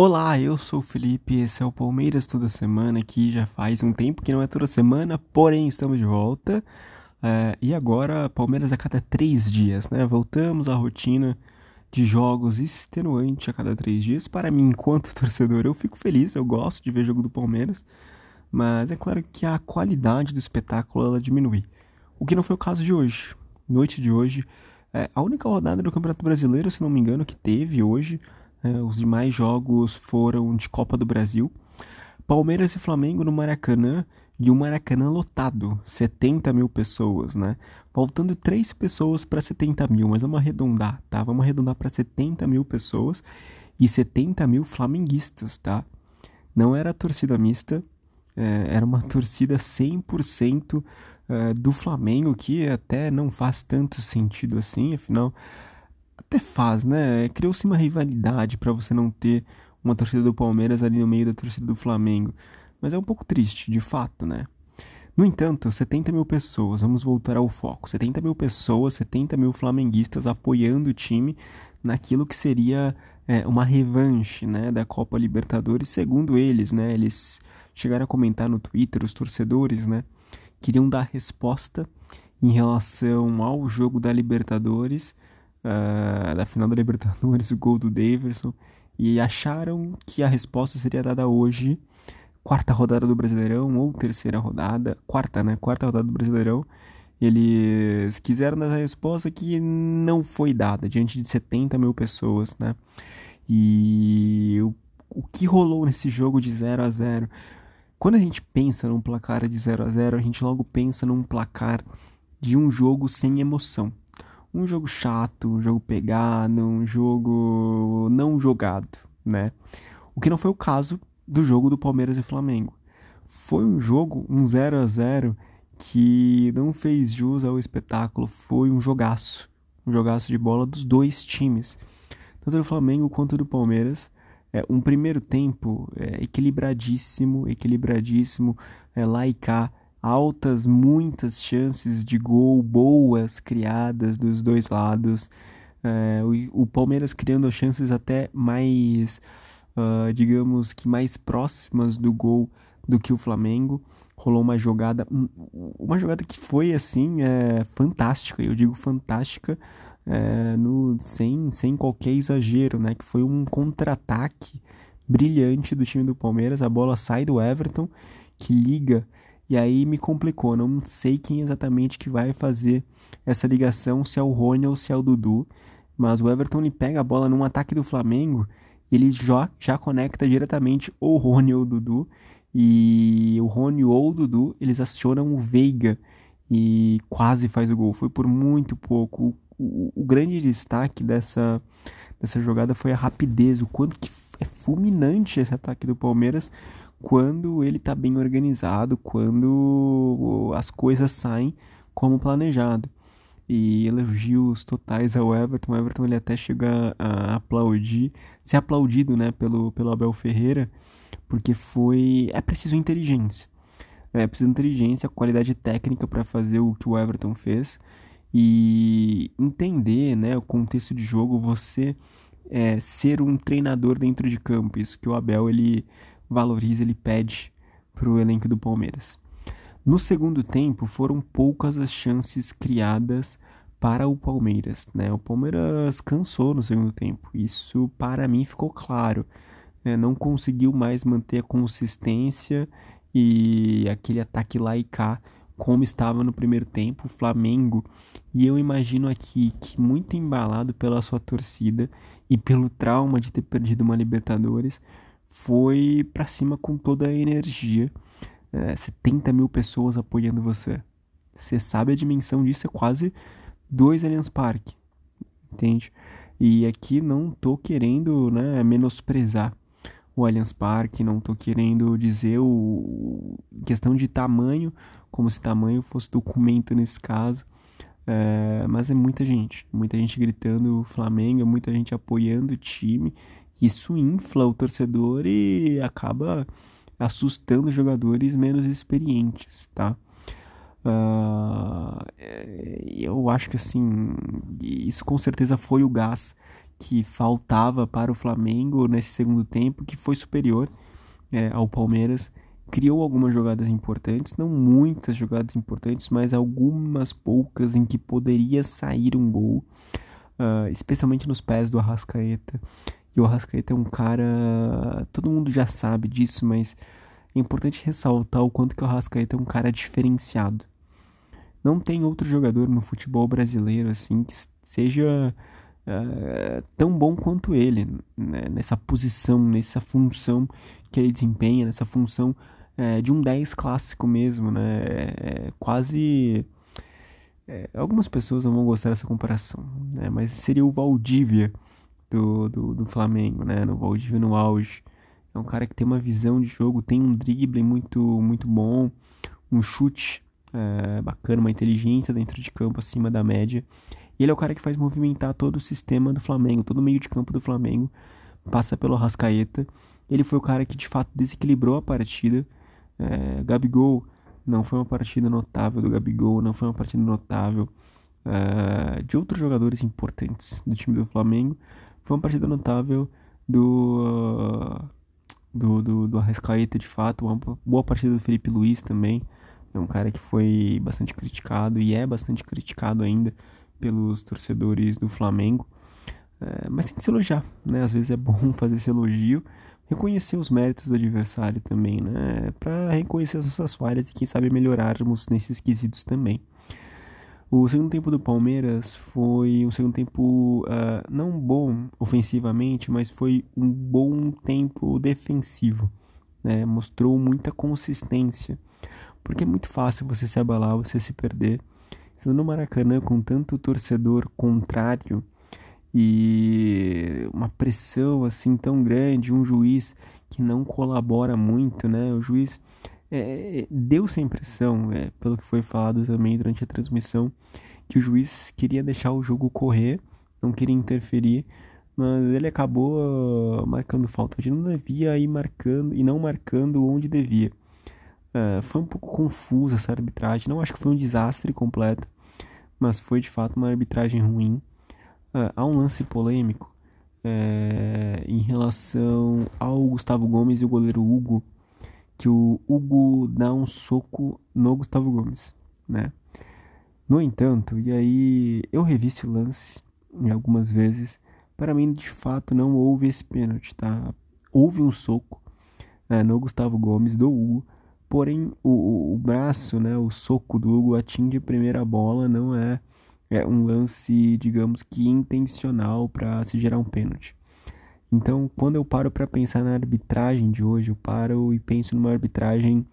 Olá, eu sou o Felipe, esse é o Palmeiras toda semana aqui, já faz um tempo que não é toda semana, porém estamos de volta. É, e agora, Palmeiras a cada três dias, né? Voltamos à rotina de jogos extenuante a cada três dias. Para mim, enquanto torcedor, eu fico feliz, eu gosto de ver jogo do Palmeiras, mas é claro que a qualidade do espetáculo ela diminui. O que não foi o caso de hoje. Noite de hoje, é, a única rodada do Campeonato Brasileiro, se não me engano, que teve hoje os demais jogos foram de Copa do Brasil. Palmeiras e Flamengo no Maracanã e o Maracanã lotado, 70 mil pessoas, né? Faltando 3 pessoas para 70 mil, mas vamos arredondar, tá? Vamos arredondar para 70 mil pessoas e 70 mil flamenguistas, tá? Não era torcida mista, é, era uma torcida 100% é, do Flamengo, que até não faz tanto sentido assim, afinal até faz, né? Criou-se uma rivalidade para você não ter uma torcida do Palmeiras ali no meio da torcida do Flamengo. Mas é um pouco triste, de fato, né? No entanto, 70 mil pessoas, vamos voltar ao foco. 70 mil pessoas, 70 mil flamenguistas apoiando o time naquilo que seria é, uma revanche né, da Copa Libertadores, segundo eles, né? Eles chegaram a comentar no Twitter, os torcedores, né? Queriam dar resposta em relação ao jogo da Libertadores da final da Libertadores, o gol do Daverson, e acharam que a resposta seria dada hoje, quarta rodada do Brasileirão ou terceira rodada, quarta, né? Quarta rodada do Brasileirão. Eles quiseram dar a resposta que não foi dada diante de 70 mil pessoas, né? E o, o que rolou nesse jogo de 0 a 0 Quando a gente pensa num placar de 0 a 0 a gente logo pensa num placar de um jogo sem emoção um jogo chato, um jogo pegado, um jogo não jogado, né? O que não foi o caso do jogo do Palmeiras e Flamengo. Foi um jogo, um 0 a 0 que não fez jus ao espetáculo, foi um jogaço, um jogaço de bola dos dois times, tanto do Flamengo quanto do Palmeiras. É, um primeiro tempo é, equilibradíssimo, equilibradíssimo, é, lá e cá, altas, muitas chances de gol boas criadas dos dois lados. É, o, o, Palmeiras criando chances até mais, uh, digamos que mais próximas do gol do que o Flamengo. Rolou uma jogada, uma jogada que foi assim é, fantástica. Eu digo fantástica é, no, sem, sem qualquer exagero, né? Que foi um contra-ataque brilhante do time do Palmeiras. A bola sai do Everton que liga e aí me complicou, não sei quem exatamente que vai fazer essa ligação, se é o Rony ou se é o Dudu. Mas o Everton ele pega a bola num ataque do Flamengo e ele já, já conecta diretamente o Rony ou o Dudu. E o Rony ou o Dudu, eles acionam o Veiga e quase faz o gol. Foi por muito pouco. O, o, o grande destaque dessa, dessa jogada foi a rapidez, o quanto que é fulminante esse ataque do Palmeiras quando ele está bem organizado, quando as coisas saem como planejado. E elogios totais ao Everton. O Everton ele até chega a aplaudir, ser aplaudido né, pelo, pelo Abel Ferreira, porque foi. É preciso inteligência. É preciso inteligência, qualidade técnica para fazer o que o Everton fez e entender né, o contexto de jogo, você é, ser um treinador dentro de campo. Isso que o Abel ele valoriza, ele pede para o elenco do Palmeiras. No segundo tempo, foram poucas as chances criadas para o Palmeiras. Né? O Palmeiras cansou no segundo tempo, isso para mim ficou claro. Né? Não conseguiu mais manter a consistência e aquele ataque lá e cá como estava no primeiro tempo o Flamengo. E eu imagino aqui que, muito embalado pela sua torcida e pelo trauma de ter perdido uma Libertadores, foi para cima com toda a energia. É, 70 mil pessoas apoiando você. Você sabe a dimensão disso, é quase dois Allianz Parque, entende? E aqui não tô querendo né, menosprezar o Allianz Parque, não tô querendo dizer o questão de tamanho, como se tamanho fosse documento nesse caso. É, mas é muita gente, muita gente gritando Flamengo, muita gente apoiando o time isso infla o torcedor e acaba assustando jogadores menos experientes, tá? Uh, eu acho que assim, isso com certeza foi o gás que faltava para o Flamengo nesse segundo tempo, que foi superior é, ao Palmeiras. Criou algumas jogadas importantes, não muitas jogadas importantes, mas algumas poucas em que poderia sair um gol, uh, especialmente nos pés do Arrascaeta. E o Arrascaeta é um cara. Todo mundo já sabe disso, mas é importante ressaltar o quanto que o Arrascaeta é um cara diferenciado. Não tem outro jogador no futebol brasileiro assim que seja uh, tão bom quanto ele né? nessa posição, nessa função que ele desempenha, nessa função uh, de um 10 clássico mesmo, né? É, quase é, algumas pessoas não vão gostar dessa comparação, né? mas seria o Valdívia do, do, do Flamengo, né? No Valdívia no auge. É um cara que tem uma visão de jogo, tem um drible muito, muito bom, um chute é, bacana, uma inteligência dentro de campo acima da média. E ele é o cara que faz movimentar todo o sistema do Flamengo, todo o meio de campo do Flamengo passa pelo Rascaeta. Ele foi o cara que de fato desequilibrou a partida. É, Gabigol não foi uma partida notável do Gabigol, não foi uma partida notável uh, de outros jogadores importantes do time do Flamengo. Foi uma partida notável do, do, do, do Arrascaeta, de fato. Uma boa partida do Felipe Luiz também. É um cara que foi bastante criticado e é bastante criticado ainda pelos torcedores do Flamengo. É, mas tem que se elogiar, né? Às vezes é bom fazer esse elogio, reconhecer os méritos do adversário também, né? Para reconhecer as nossas falhas e quem sabe melhorarmos nesses quesitos também. O segundo tempo do Palmeiras foi um segundo tempo uh, não bom ofensivamente, mas foi um bom tempo defensivo. Né? Mostrou muita consistência, porque é muito fácil você se abalar, você se perder. Estando no Maracanã com tanto torcedor contrário e uma pressão assim tão grande, um juiz que não colabora muito, né? O juiz é, deu essa impressão, é, pelo que foi falado também durante a transmissão, que o juiz queria deixar o jogo correr, não queria interferir, mas ele acabou uh, marcando falta. Ele não devia ir marcando e não marcando onde devia. Uh, foi um pouco confusa essa arbitragem, não acho que foi um desastre completo, mas foi de fato uma arbitragem ruim. Uh, há um lance polêmico é, em relação ao Gustavo Gomes e o goleiro Hugo que o Hugo dá um soco no Gustavo Gomes, né? No entanto, e aí eu revi esse lance algumas vezes, para mim de fato não houve esse pênalti, tá? Houve um soco né, no Gustavo Gomes do Hugo, porém o, o, braço, né, o soco do Hugo atinge a primeira bola, não é, é um lance, digamos que intencional para se gerar um pênalti. Então, quando eu paro para pensar na arbitragem de hoje, eu paro e penso numa arbitragem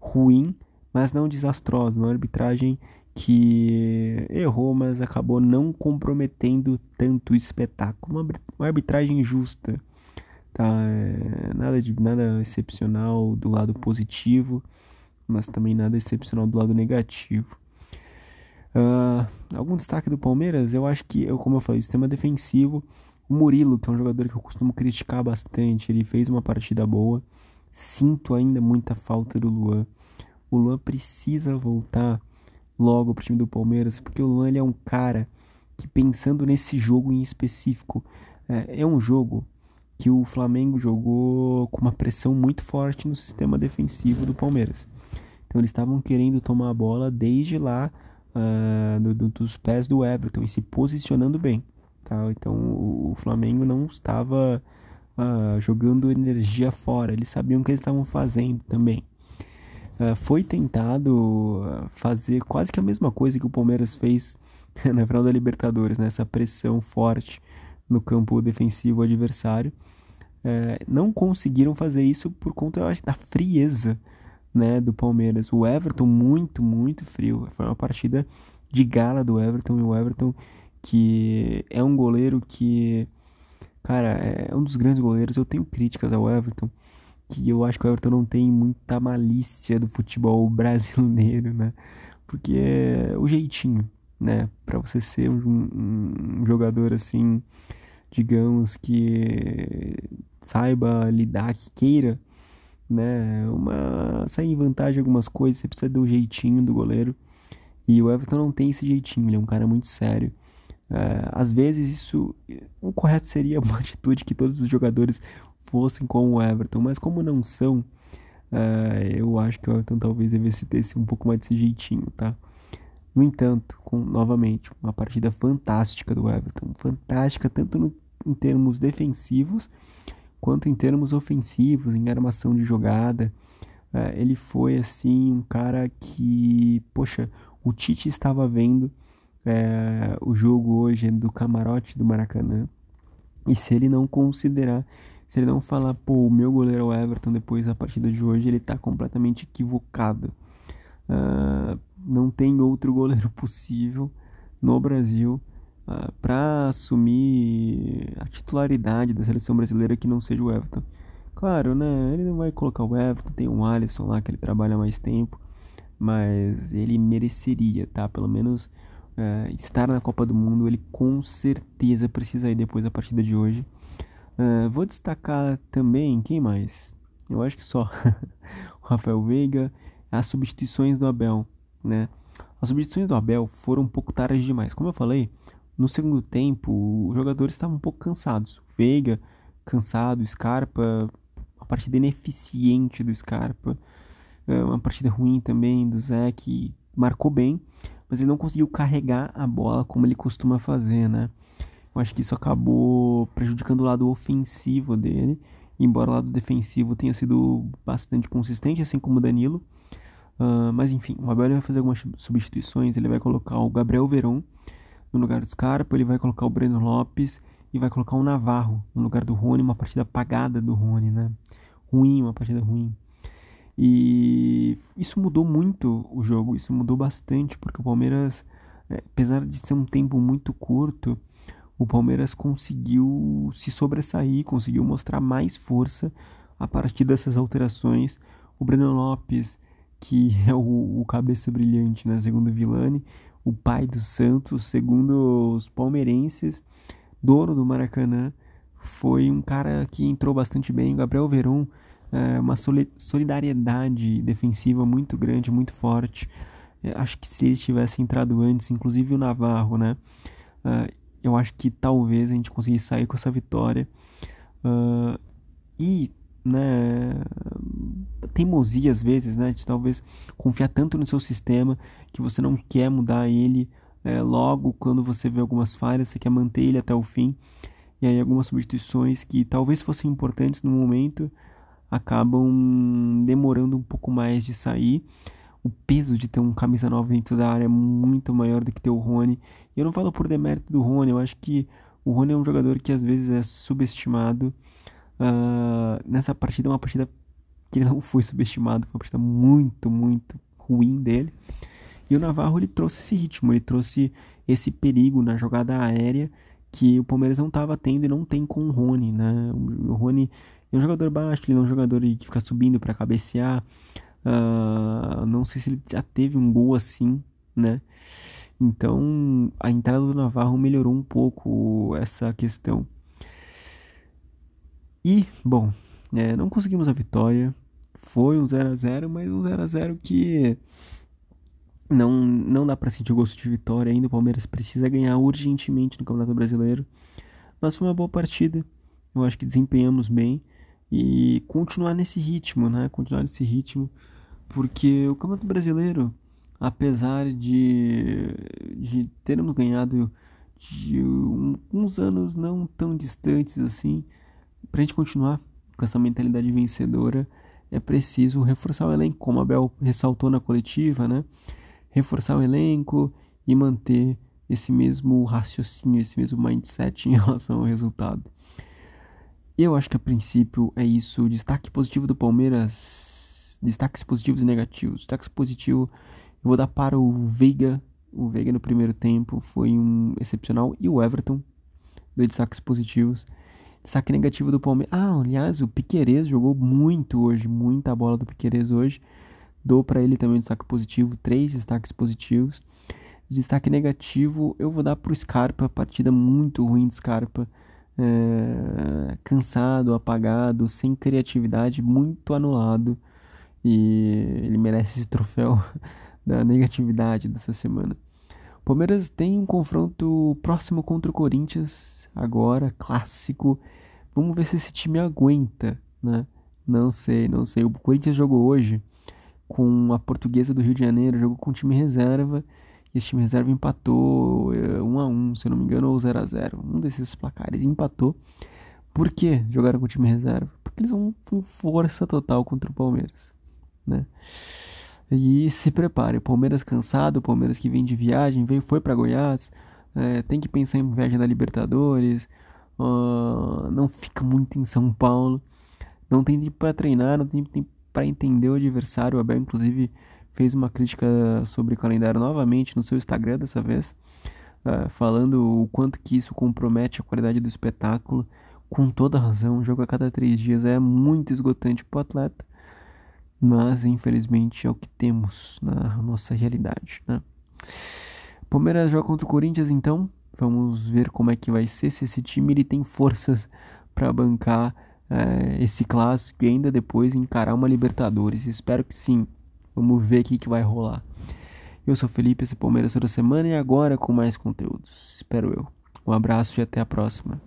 ruim, mas não desastrosa, uma arbitragem que errou, mas acabou não comprometendo tanto o espetáculo, uma, arbitragem justa, tá? É, nada de nada excepcional do lado positivo, mas também nada excepcional do lado negativo. Uh, algum destaque do Palmeiras? Eu acho que, eu, como eu falei, o sistema defensivo o Murilo, que é um jogador que eu costumo criticar bastante, ele fez uma partida boa. Sinto ainda muita falta do Luan. O Luan precisa voltar logo pro time do Palmeiras, porque o Luan é um cara que pensando nesse jogo em específico, é, é um jogo que o Flamengo jogou com uma pressão muito forte no sistema defensivo do Palmeiras. Então eles estavam querendo tomar a bola desde lá uh, do, do, dos pés do Everton e se posicionando bem. Tá? Então o Flamengo não estava uh, jogando energia fora, eles sabiam o que eles estavam fazendo também. Uh, foi tentado ah, fazer quase que a mesma coisa que o Palmeiras fez na final da Libertadores, né? pressão forte no campo defensivo adversário. Uh, não conseguiram fazer isso por conta, eu acho, da frieza né, do Palmeiras. O Everton muito, muito frio. Foi uma partida de gala do Everton e o Everton que é um goleiro que, cara, é um dos grandes goleiros. Eu tenho críticas ao Everton, que eu acho que o Everton não tem muita malícia do futebol brasileiro, né? Porque é o jeitinho, né? Para você ser um, um, jogador assim, digamos que saiba lidar, que queira, né? Uma sair em vantagem algumas coisas, você precisa do jeitinho do goleiro. E o Everton não tem esse jeitinho, ele é um cara muito sério É, às vezes isso o correto seria uma atitude que todos os jogadores fossem como o Everton, mas como não são, é, eu acho que o Everton talvez devesse ter um pouco mais desse jeitinho, tá? No entanto, com, novamente, uma partida fantástica do Everton, fantástica tanto no, em termos defensivos quanto em termos ofensivos, em armação de jogada. É, ele foi assim um cara que, poxa, o Tite estava vendo é, o jogo hoje do camarote do Maracanã. E se ele não considerar, se ele não falar, pô, o meu goleiro é Everton depois da partida de hoje, ele está completamente equivocado. Uh, não tem outro goleiro possível no Brasil uh, ah, para assumir a titularidade da seleção brasileira que não seja o Everton. Claro, né? Ele não vai colocar o Everton, tem um Alisson lá que ele trabalha mais tempo, mas ele mereceria, tá? Pelo menos uh, estar na Copa do Mundo, ele com certeza precisa ir depois da partida de hoje. Uh, vou destacar também, quem mais? Eu acho que só o Rafael Veiga, as substituições do Abel, né? As substituições do Abel foram um pouco tarde demais. Como eu falei, no segundo tempo, os jogadores estavam um pouco cansados. Veiga, cansado, Scarpa, uma partida ineficiente do Scarpa, é, uma partida ruim também do Zé, que marcou bem, mas ele não conseguiu carregar a bola como ele costuma fazer, né? Eu acho que isso acabou prejudicando o lado ofensivo dele, embora o lado defensivo tenha sido bastante consistente, assim como o Danilo. Uh, mas enfim, o Abel vai fazer algumas substituições. Ele vai colocar o Gabriel Verón no lugar do Scarpa, ele vai colocar o Breno Lopes e vai colocar o Navarro no lugar do Rony. Uma partida apagada do Rony, né? Ruim, uma partida ruim. E isso mudou muito o jogo, isso mudou bastante, porque o Palmeiras, é, apesar de ser um tempo muito curto, o Palmeiras conseguiu se sobressair, conseguiu mostrar mais força a partir dessas alterações. O Breno Lopes que é o, o cabeça brilhante, né? Segundo Vilani, o pai do Santos, segundo os palmeirenses, dono do Maracanã, foi um cara que entrou bastante bem. O Gabriel Veron, é, uma solidariedade defensiva muito grande, muito forte. É, acho que se ele tivesse entrado antes, inclusive o Navarro, né? Uh, eu acho que talvez a gente conseguisse sair com essa vitória. E né, teimosia às vezes, né, de talvez confiar tanto no seu sistema que você não quer mudar ele é, logo quando você vê algumas falhas, você quer manter ele até o fim. E aí algumas substituições que talvez fossem importantes no momento acabam demorando um pouco mais de sair. O peso de ter um camisa nova dentro da área é muito maior do que ter o Rony. E eu não falo por demérito do Rony, eu acho que o Rony é um jogador que às vezes é subestimado Uh, nessa partida, uma partida que ele não foi subestimado, foi uma partida muito, muito ruim dele. E o Navarro ele trouxe esse ritmo, ele trouxe esse perigo na jogada aérea que o Palmeiras não estava tendo e não tem com o Rony, né? O Rony é um jogador baixo, ele é um jogador que fica subindo para cabecear. Uh, não sei se ele já teve um gol assim, né? Então a entrada do Navarro melhorou um pouco essa questão. E, bom, é, não conseguimos a vitória. Foi um 0 a 0 mas um 0 a 0 que não, não dá para sentir o gosto de vitória ainda. O Palmeiras precisa ganhar urgentemente no Campeonato Brasileiro. Mas foi uma boa partida. Eu acho que desempenhamos bem. E continuar nesse ritmo, né? Continuar nesse ritmo. Porque o Campeonato Brasileiro, apesar de, de termos ganhado de um, uns anos não tão distantes assim, para a gente continuar com essa mentalidade vencedora, é preciso reforçar o elenco, como a Bel ressaltou na coletiva, né? Reforçar o elenco e manter esse mesmo raciocínio, esse mesmo mindset em relação ao resultado. Eu acho que a princípio é isso. Destaque positivo do Palmeiras. Destaques positivos e negativos. Destaque positivo eu vou dar para o Veiga. O Veiga no primeiro tempo foi um excepcional. E o Everton. Dois destaques positivos. Destaque negativo do Palmeiras. Ah, aliás, o Piquerez jogou muito hoje, muita bola do Piquerez hoje. Dou para ele também um destaque positivo, três destaques positivos. Destaque negativo, eu vou dar pro Scarpa, partida muito ruim de Scarpa. É, cansado, apagado, sem criatividade, muito anulado. E ele merece esse troféu da negatividade dessa semana. Palmeiras tem um confronto próximo contra o Corinthians, agora, clássico. Vamos ver se esse time aguenta, né? Não sei, não sei. O Corinthians jogou hoje com a Portuguesa do Rio de Janeiro, jogou com time reserva. E esse time reserva empatou 1 é, a 1 se não me engano, ou 0 a 0 Um desses placares empatou. Por que jogaram com o time reserva? Porque eles vão com força total contra o Palmeiras, né? E se prepare, o Palmeiras cansado, o Palmeiras que vem de viagem, veio, foi para Goiás, é, tem que pensar em viagem da Libertadores, uh, não fica muito em São Paulo, não tem tempo para treinar, não tem tempo para entender o adversário. O Abel, inclusive, fez uma crítica sobre o calendário novamente no seu Instagram dessa vez, uh, falando o quanto que isso compromete a qualidade do espetáculo. Com toda razão, um jogo a cada três dias é muito esgotante para o atleta mas infelizmente é o que temos na nossa realidade, né? Palmeiras joga contra o Corinthians, então vamos ver como é que vai ser se esse time ele tem forças para bancar é, esse clássico e ainda depois encarar uma Libertadores. Espero que sim. Vamos ver o que, vai rolar. Eu sou Felipe, esse é Palmeiras toda semana e agora com mais conteúdos. Espero eu. Um abraço e até a próxima.